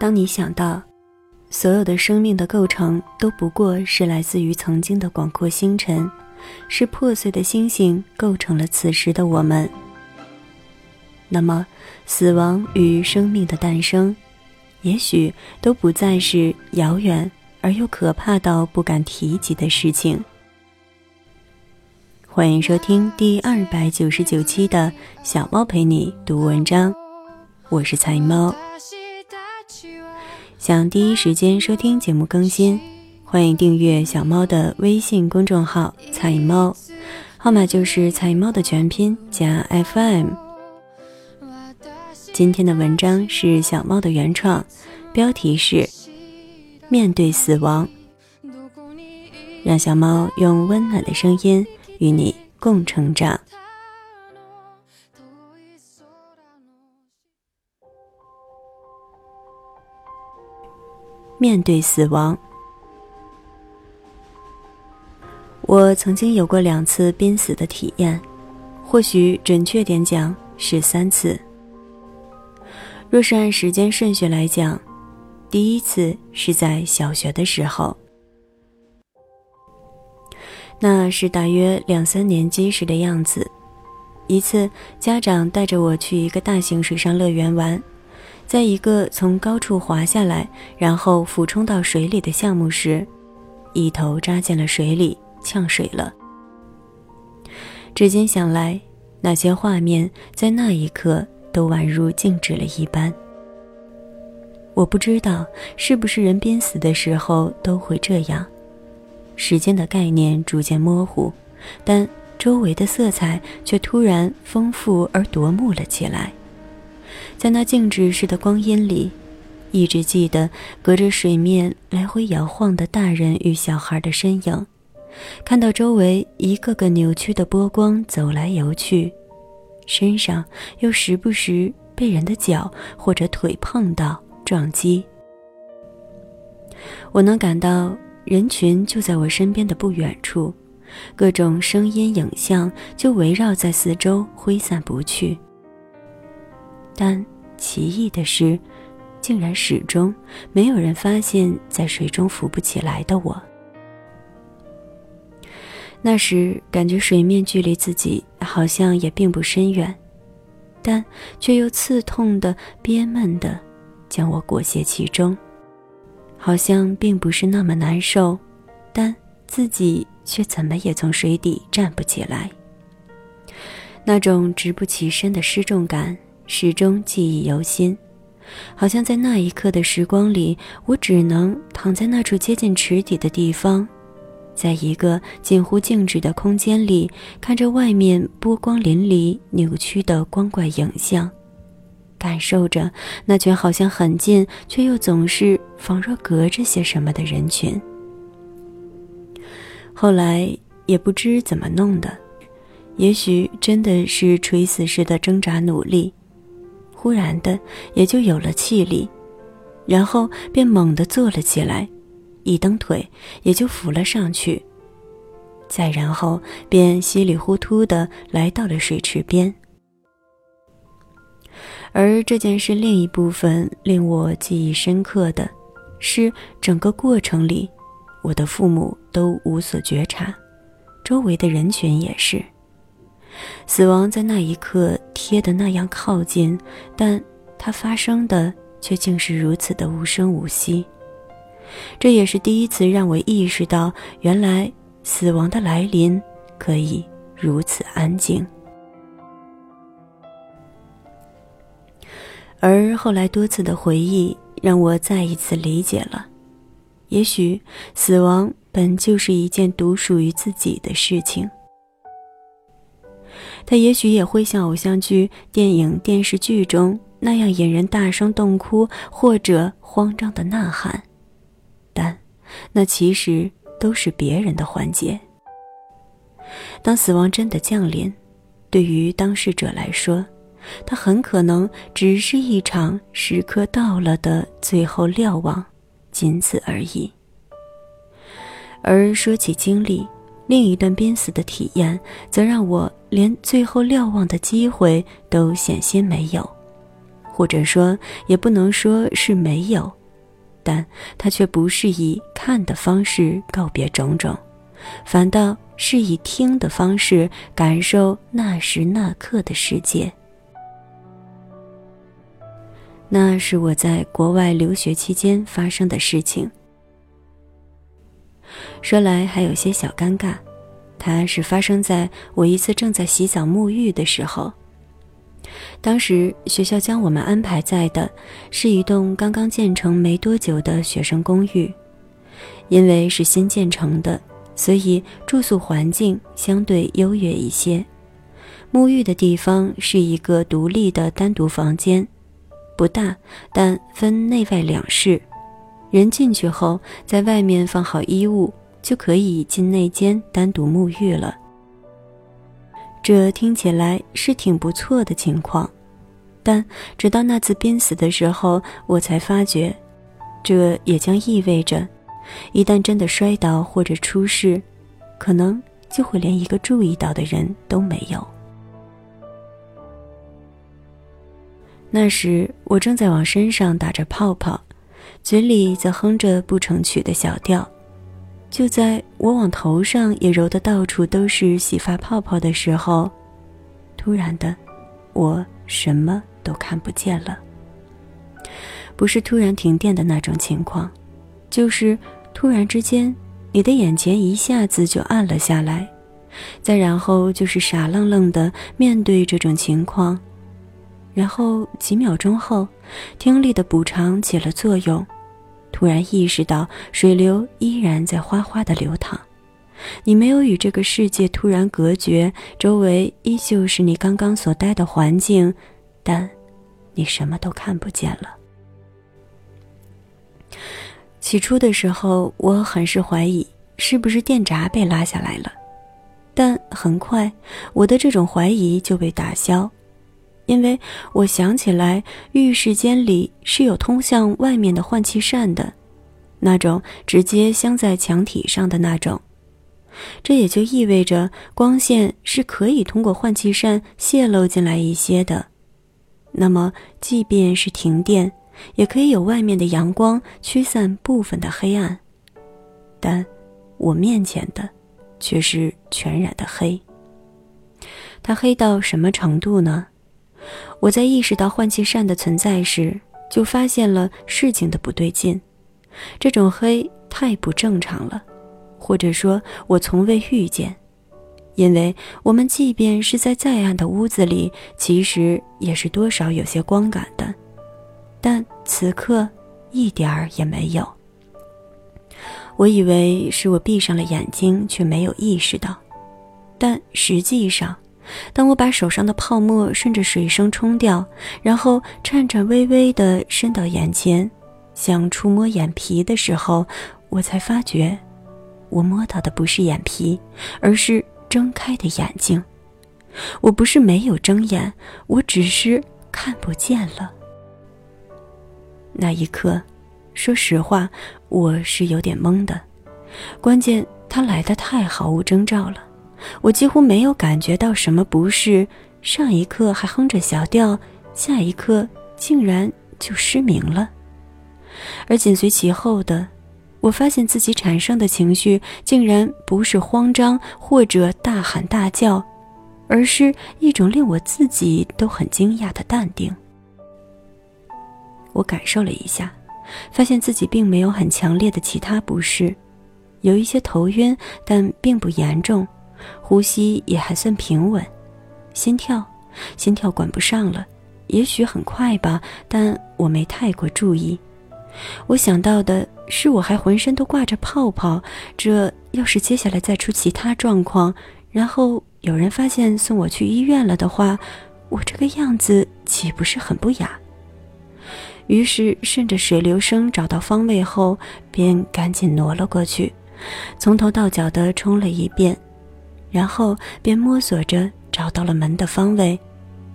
当你想到，所有的生命的构成都不过是来自于曾经的广阔星辰，是破碎的星星构成了此时的我们。那么，死亡与生命的诞生，也许都不再是遥远而又可怕到不敢提及的事情。欢迎收听第二百九十九期的小猫陪你读文章，我是菜猫。想第一时间收听节目更新，欢迎订阅小猫的微信公众号“菜猫”，号码就是“菜猫”的全拼加 FM。今天的文章是小猫的原创，标题是《面对死亡》，让小猫用温暖的声音与你共成长。面对死亡，我曾经有过两次濒死的体验，或许准确点讲是三次。若是按时间顺序来讲，第一次是在小学的时候，那是大约两三年级时的样子。一次，家长带着我去一个大型水上乐园玩，在一个从高处滑下来，然后俯冲到水里的项目时，一头扎进了水里，呛水了。至今想来，那些画面在那一刻。都宛如静止了一般。我不知道是不是人濒死的时候都会这样，时间的概念逐渐模糊，但周围的色彩却突然丰富而夺目了起来。在那静止式的光阴里，一直记得隔着水面来回摇晃的大人与小孩的身影，看到周围一个个扭曲的波光走来游去。身上又时不时被人的脚或者腿碰到撞击，我能感到人群就在我身边的不远处，各种声音影像就围绕在四周挥散不去。但奇异的是，竟然始终没有人发现，在水中浮不起来的我。那时感觉水面距离自己好像也并不深远，但却又刺痛的、憋闷的，将我裹挟其中。好像并不是那么难受，但自己却怎么也从水底站不起来。那种直不起身的失重感始终记忆犹新，好像在那一刻的时光里，我只能躺在那处接近池底的地方。在一个近乎静止的空间里，看着外面波光粼粼、扭曲的光怪影像，感受着那群好像很近却又总是仿若隔着些什么的人群。后来也不知怎么弄的，也许真的是垂死似的挣扎努力，忽然的也就有了气力，然后便猛地坐了起来。一蹬腿，也就浮了上去。再然后，便稀里糊涂的来到了水池边。而这件事另一部分令我记忆深刻的，是整个过程里，我的父母都无所觉察，周围的人群也是。死亡在那一刻贴得那样靠近，但它发生的却竟是如此的无声无息。这也是第一次让我意识到，原来死亡的来临可以如此安静。而后来多次的回忆，让我再一次理解了：也许死亡本就是一件独属于自己的事情。他也许也会像偶像剧、电影、电视剧中那样引人大声痛哭，或者慌张的呐喊。但，那其实都是别人的环节。当死亡真的降临，对于当事者来说，它很可能只是一场时刻到了的最后瞭望，仅此而已。而说起经历，另一段濒死的体验，则让我连最后瞭望的机会都险些没有。或者说也不能说是没有，但他却不是以看的方式告别种种，反倒是以听的方式感受那时那刻的世界。那是我在国外留学期间发生的事情。说来还有些小尴尬，它是发生在我一次正在洗澡沐浴的时候。当时学校将我们安排在的是一栋刚刚建成没多久的学生公寓，因为是新建成的，所以住宿环境相对优越一些。沐浴的地方是一个独立的单独房间。不大，但分内外两室。人进去后，在外面放好衣物，就可以进内间单独沐浴了。这听起来是挺不错的情况，但直到那次濒死的时候，我才发觉，这也将意味着，一旦真的摔倒或者出事，可能就会连一个注意到的人都没有。那时我正在往身上打着泡泡，嘴里则哼着不成曲的小调。就在我往头上也揉得到处都是洗发泡泡的时候，突然的，我什么都看不见了。不是突然停电的那种情况，就是突然之间，你的眼前一下子就暗了下来，再然后就是傻愣愣的面对这种情况。然后几秒钟后，听力的补偿起了作用，突然意识到水流依然在哗哗的流淌，你没有与这个世界突然隔绝，周围依旧是你刚刚所待的环境，但你什么都看不见了。起初的时候，我很是怀疑是不是电闸被拉下来了，但很快我的这种怀疑就被打消。因为我想起来，浴室间里是有通向外面的换气扇的，那种直接镶在墙体上的那种。这也就意味着光线是可以通过换气扇泄露进来一些的。那么，即便是停电，也可以有外面的阳光驱散部分的黑暗。但我面前的，却是全然的黑。它黑到什么程度呢？我在意识到换气扇的存在时，就发现了事情的不对劲。这种黑太不正常了，或者说，我从未遇见。因为我们即便是在再暗的屋子里，其实也是多少有些光感的，但此刻一点儿也没有。我以为是我闭上了眼睛，却没有意识到，但实际上。当我把手上的泡沫顺着水声冲掉，然后颤颤巍巍地伸到眼前，想触摸眼皮的时候，我才发觉，我摸到的不是眼皮，而是睁开的眼睛。我不是没有睁眼，我只是看不见了。那一刻，说实话，我是有点懵的，关键他来的太毫无征兆了。我几乎没有感觉到什么不适，上一刻还哼着小调，下一刻竟然就失明了。而紧随其后的，我发现自己产生的情绪竟然不是慌张或者大喊大叫，而是一种令我自己都很惊讶的淡定。我感受了一下，发现自己并没有很强烈的其他不适，有一些头晕，但并不严重。呼吸也还算平稳，心跳，心跳管不上了，也许很快吧，但我没太过注意。我想到的是，我还浑身都挂着泡泡，这要是接下来再出其他状况，然后有人发现送我去医院了的话，我这个样子岂不是很不雅？于是顺着水流声找到方位后，便赶紧挪了过去，从头到脚的冲了一遍。然后便摸索着找到了门的方位，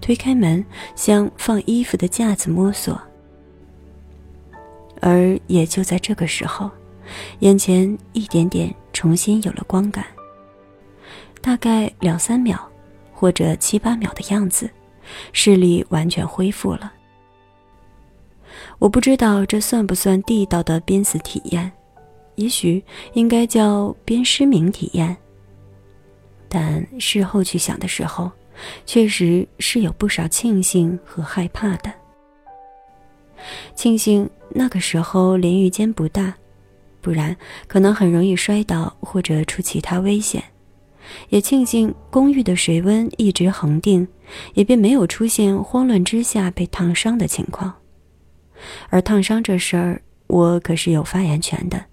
推开门，向放衣服的架子摸索。而也就在这个时候，眼前一点点重新有了光感。大概两三秒，或者七八秒的样子，视力完全恢复了。我不知道这算不算地道的濒死体验，也许应该叫边失明体验。但事后去想的时候，确实是有不少庆幸和害怕的。庆幸那个时候淋浴间不大，不然可能很容易摔倒或者出其他危险；也庆幸公寓的水温一直恒定，也便没有出现慌乱之下被烫伤的情况。而烫伤这事儿，我可是有发言权的。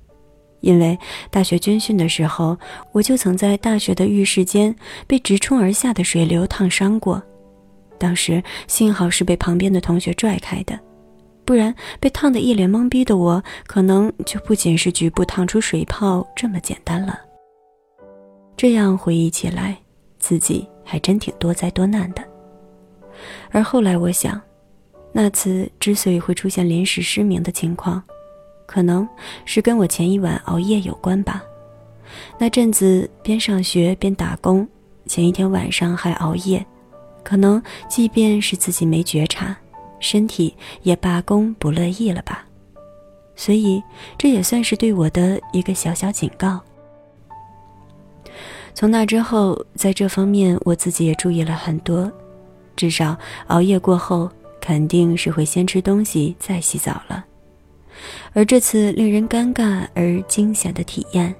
因为大学军训的时候，我就曾在大学的浴室间被直冲而下的水流烫伤过。当时幸好是被旁边的同学拽开的，不然被烫得一脸懵逼的我，可能就不仅是局部烫出水泡这么简单了。这样回忆起来，自己还真挺多灾多难的。而后来我想，那次之所以会出现临时失明的情况，可能是跟我前一晚熬夜有关吧。那阵子边上学边打工，前一天晚上还熬夜，可能即便是自己没觉察，身体也罢工不乐意了吧。所以这也算是对我的一个小小警告。从那之后，在这方面我自己也注意了很多，至少熬夜过后肯定是会先吃东西再洗澡了。而这次令人尴尬而惊险的体验，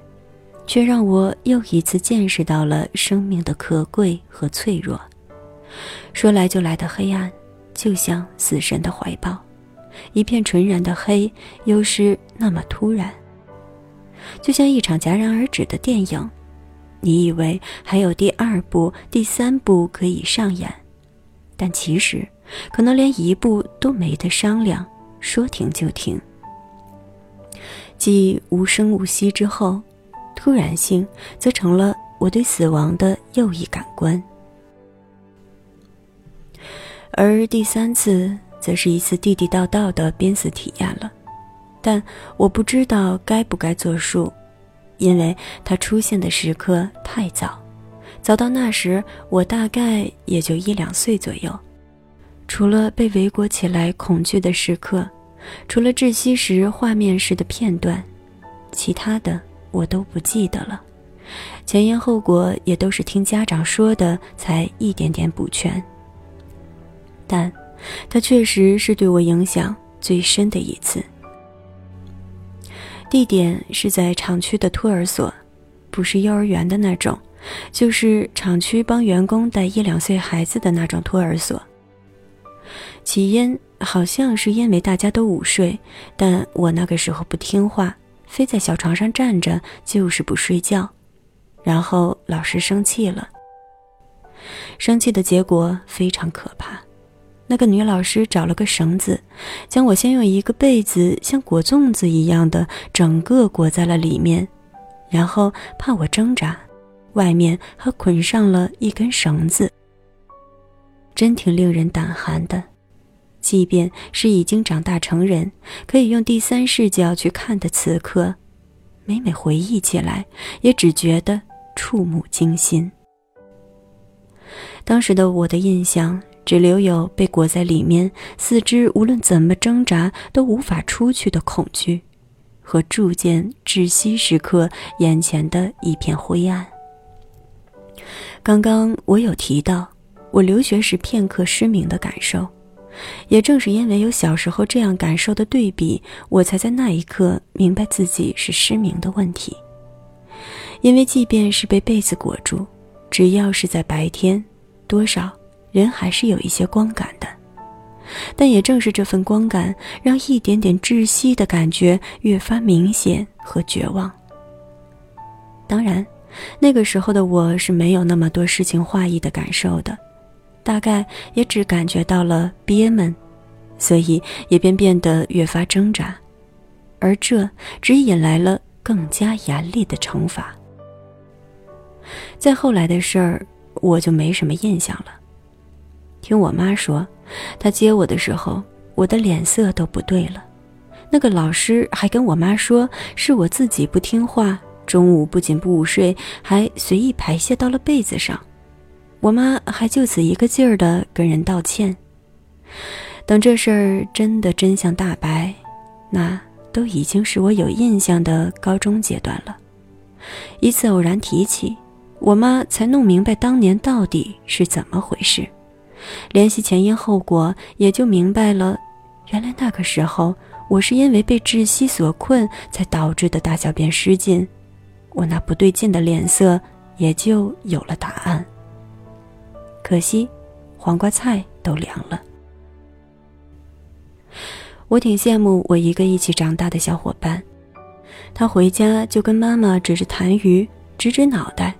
却让我又一次见识到了生命的可贵和脆弱。说来就来的黑暗，就像死神的怀抱，一片纯然的黑，又是那么突然。就像一场戛然而止的电影，你以为还有第二部、第三部可以上演，但其实，可能连一部都没得商量，说停就停。继无声无息之后，突然性则成了我对死亡的又一感官。而第三次，则是一次地地道道的濒死体验了，但我不知道该不该作数，因为它出现的时刻太早，早到那时我大概也就一两岁左右，除了被围裹起来恐惧的时刻。除了窒息时画面式的片段，其他的我都不记得了。前因后果也都是听家长说的，才一点点补全。但，它确实是对我影响最深的一次。地点是在厂区的托儿所，不是幼儿园的那种，就是厂区帮员工带一两岁孩子的那种托儿所。起因。好像是因为大家都午睡，但我那个时候不听话，非在小床上站着，就是不睡觉。然后老师生气了，生气的结果非常可怕。那个女老师找了个绳子，将我先用一个被子像裹粽子一样的整个裹在了里面，然后怕我挣扎，外面还捆上了一根绳子。真挺令人胆寒的。即便是已经长大成人，可以用第三视角去看的此刻，每每回忆起来，也只觉得触目惊心。当时的我的印象，只留有被裹在里面，四肢无论怎么挣扎都无法出去的恐惧，和逐渐窒息时刻眼前的一片灰暗。刚刚我有提到，我留学时片刻失明的感受。也正是因为有小时候这样感受的对比，我才在那一刻明白自己是失明的问题。因为即便是被被子裹住，只要是在白天，多少人还是有一些光感的。但也正是这份光感，让一点点窒息的感觉越发明显和绝望。当然，那个时候的我是没有那么多诗情画意的感受的。大概也只感觉到了憋闷，所以也便变得越发挣扎，而这只引来了更加严厉的惩罚。再后来的事儿，我就没什么印象了。听我妈说，她接我的时候，我的脸色都不对了。那个老师还跟我妈说，是我自己不听话，中午不仅不午睡，还随意排泄到了被子上。我妈还就此一个劲儿的跟人道歉，等这事儿真的真相大白，那都已经是我有印象的高中阶段了。一次偶然提起，我妈才弄明白当年到底是怎么回事，联系前因后果，也就明白了，原来那个时候我是因为被窒息所困，才导致的大小便失禁。我那不对劲的脸色也就有了答案。可惜，黄瓜菜都凉了。我挺羡慕我一个一起长大的小伙伴，他回家就跟妈妈指着痰盂，指指脑袋，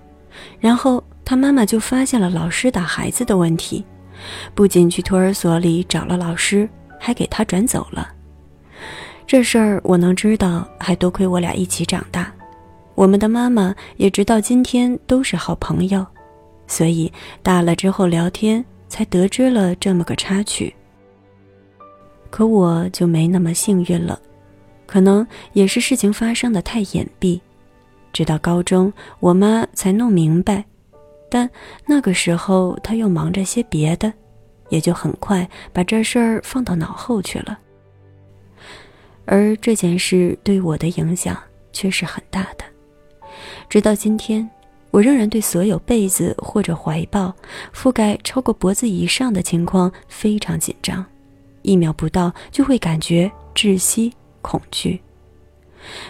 然后他妈妈就发现了老师打孩子的问题，不仅去托儿所里找了老师，还给他转走了。这事儿我能知道，还多亏我俩一起长大，我们的妈妈也直到今天都是好朋友，所以大了之后聊天才得知了这么个插曲。可我就没那么幸运了，可能也是事情发生的太隐蔽，直到高中我妈才弄明白，但那个时候她又忙着些别的，也就很快把这事儿放到脑后去了。而这件事对我的影响却是很大的，直到今天，我仍然对所有被子或者怀抱覆盖超过脖子以上的情况非常紧张。一秒不到就会感觉窒息、恐惧，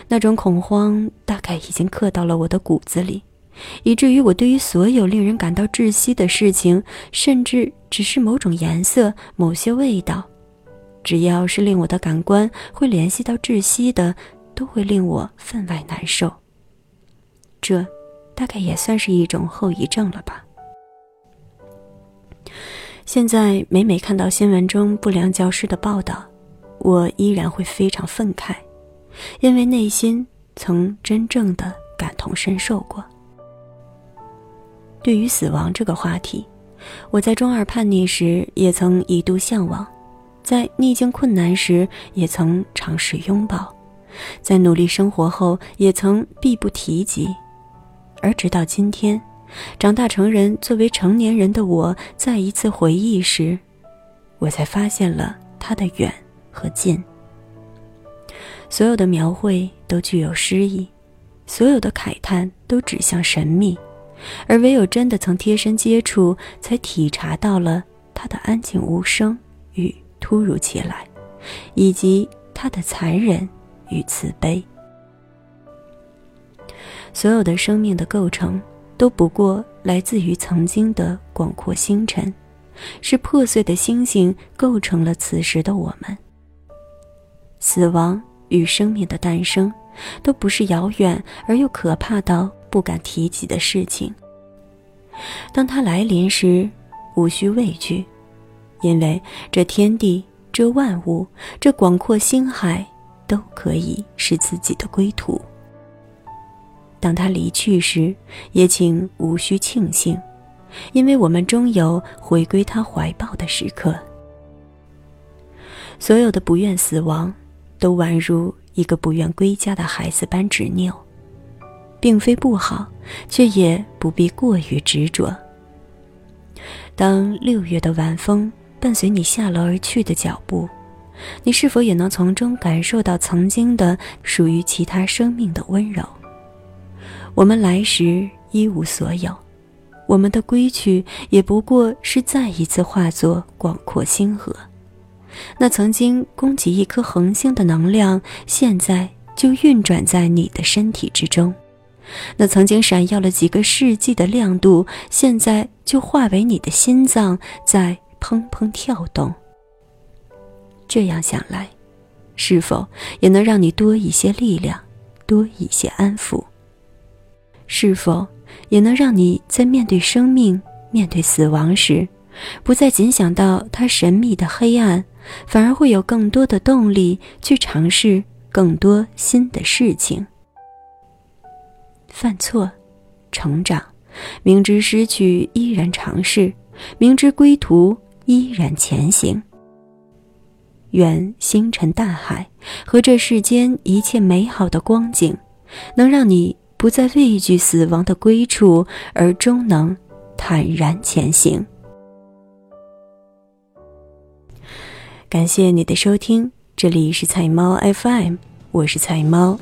那种恐慌大概已经刻到了我的骨子里，以至于我对于所有令人感到窒息的事情，甚至只是某种颜色、某些味道，只要是令我的感官会联系到窒息的，都会令我分外难受。这，大概也算是一种后遗症了吧。现在每每看到新闻中不良教师的报道，我依然会非常愤慨，因为内心曾真正的感同身受过。对于死亡这个话题，我在中二叛逆时也曾一度向往，在逆境困难时也曾尝试拥抱，在努力生活后也曾避不提及，而直到今天。长大成人，作为成年人的我，再一次回忆时，我才发现了它的远和近。所有的描绘都具有诗意，所有的慨叹都指向神秘，而唯有真的曾贴身接触，才体察到了它的安静无声与突如其来，以及它的残忍与慈悲。所有的生命的构成。都不过来自于曾经的广阔星辰，是破碎的星星构成了此时的我们。死亡与生命的诞生，都不是遥远而又可怕到不敢提及的事情。当它来临时，无需畏惧，因为这天地、这万物、这广阔星海，都可以是自己的归途。当他离去时，也请无需庆幸，因为我们终有回归他怀抱的时刻。所有的不愿死亡，都宛如一个不愿归家的孩子般执拗，并非不好，却也不必过于执着。当六月的晚风伴随你下楼而去的脚步，你是否也能从中感受到曾经的属于其他生命的温柔？我们来时一无所有，我们的归去也不过是再一次化作广阔星河。那曾经供给一颗恒星的能量，现在就运转在你的身体之中；那曾经闪耀了几个世纪的亮度，现在就化为你的心脏，在砰砰跳动。这样想来，是否也能让你多一些力量，多一些安抚？是否也能让你在面对生命、面对死亡时，不再仅想到它神秘的黑暗，反而会有更多的动力去尝试更多新的事情？犯错，成长，明知失去依然尝试，明知归途依然前行。愿星辰大海和这世间一切美好的光景，能让你。不再畏惧死亡的归处，而终能坦然前行。感谢你的收听，这里是菜猫 FM，我是菜猫，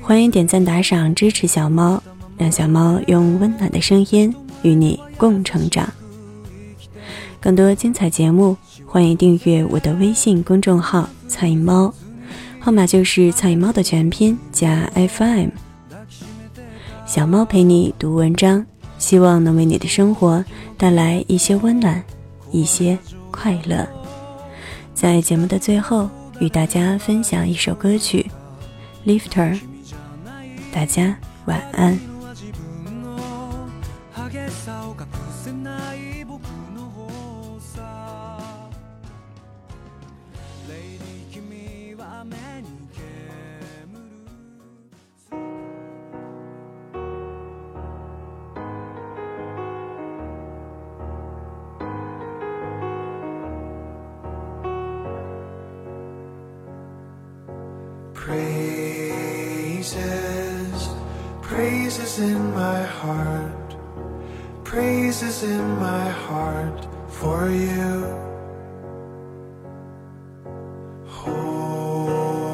欢迎点赞打赏支持小猫，让小猫用温暖的声音与你共成长。更多精彩节目，欢迎订阅我的微信公众号“菜猫”，号码就是“菜猫”的全拼加 FM。小猫陪你读文章，希望能为你的生活带来一些温暖，一些快乐。在节目的最后，与大家分享一首歌曲《Lifter》，大家晚安。Praises, praises in my heart, praises in my heart for you. Holy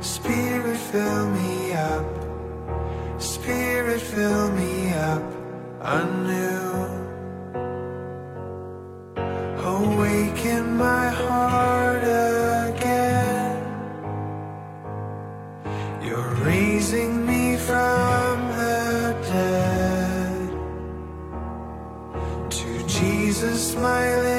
Spirit, fill me up, Spirit, fill me up anew. Awaken my heart smiling.